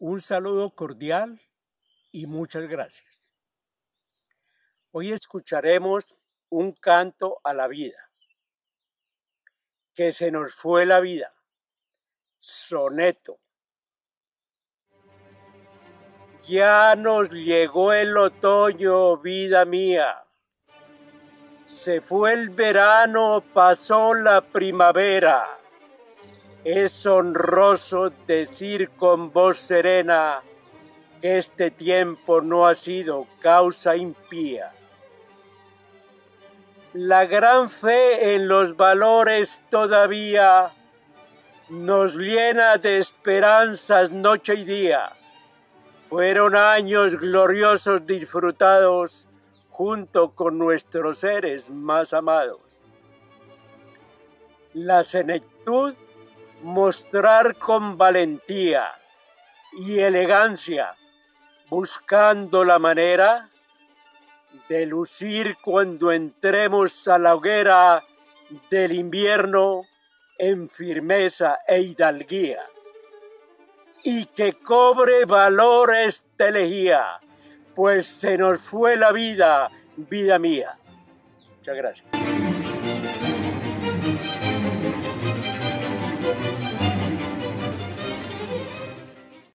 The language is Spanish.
Un saludo cordial y muchas gracias. Hoy escucharemos un canto a la vida. Que se nos fue la vida. Soneto. Ya nos llegó el otoño, vida mía. Se fue el verano, pasó la primavera es honroso decir con voz serena que este tiempo no ha sido causa impía. La gran fe en los valores todavía nos llena de esperanzas noche y día. Fueron años gloriosos disfrutados junto con nuestros seres más amados. La senectud mostrar con valentía y elegancia, buscando la manera de lucir cuando entremos a la hoguera del invierno en firmeza e hidalguía, y que cobre valor esta elegía, pues se nos fue la vida, vida mía. Muchas gracias.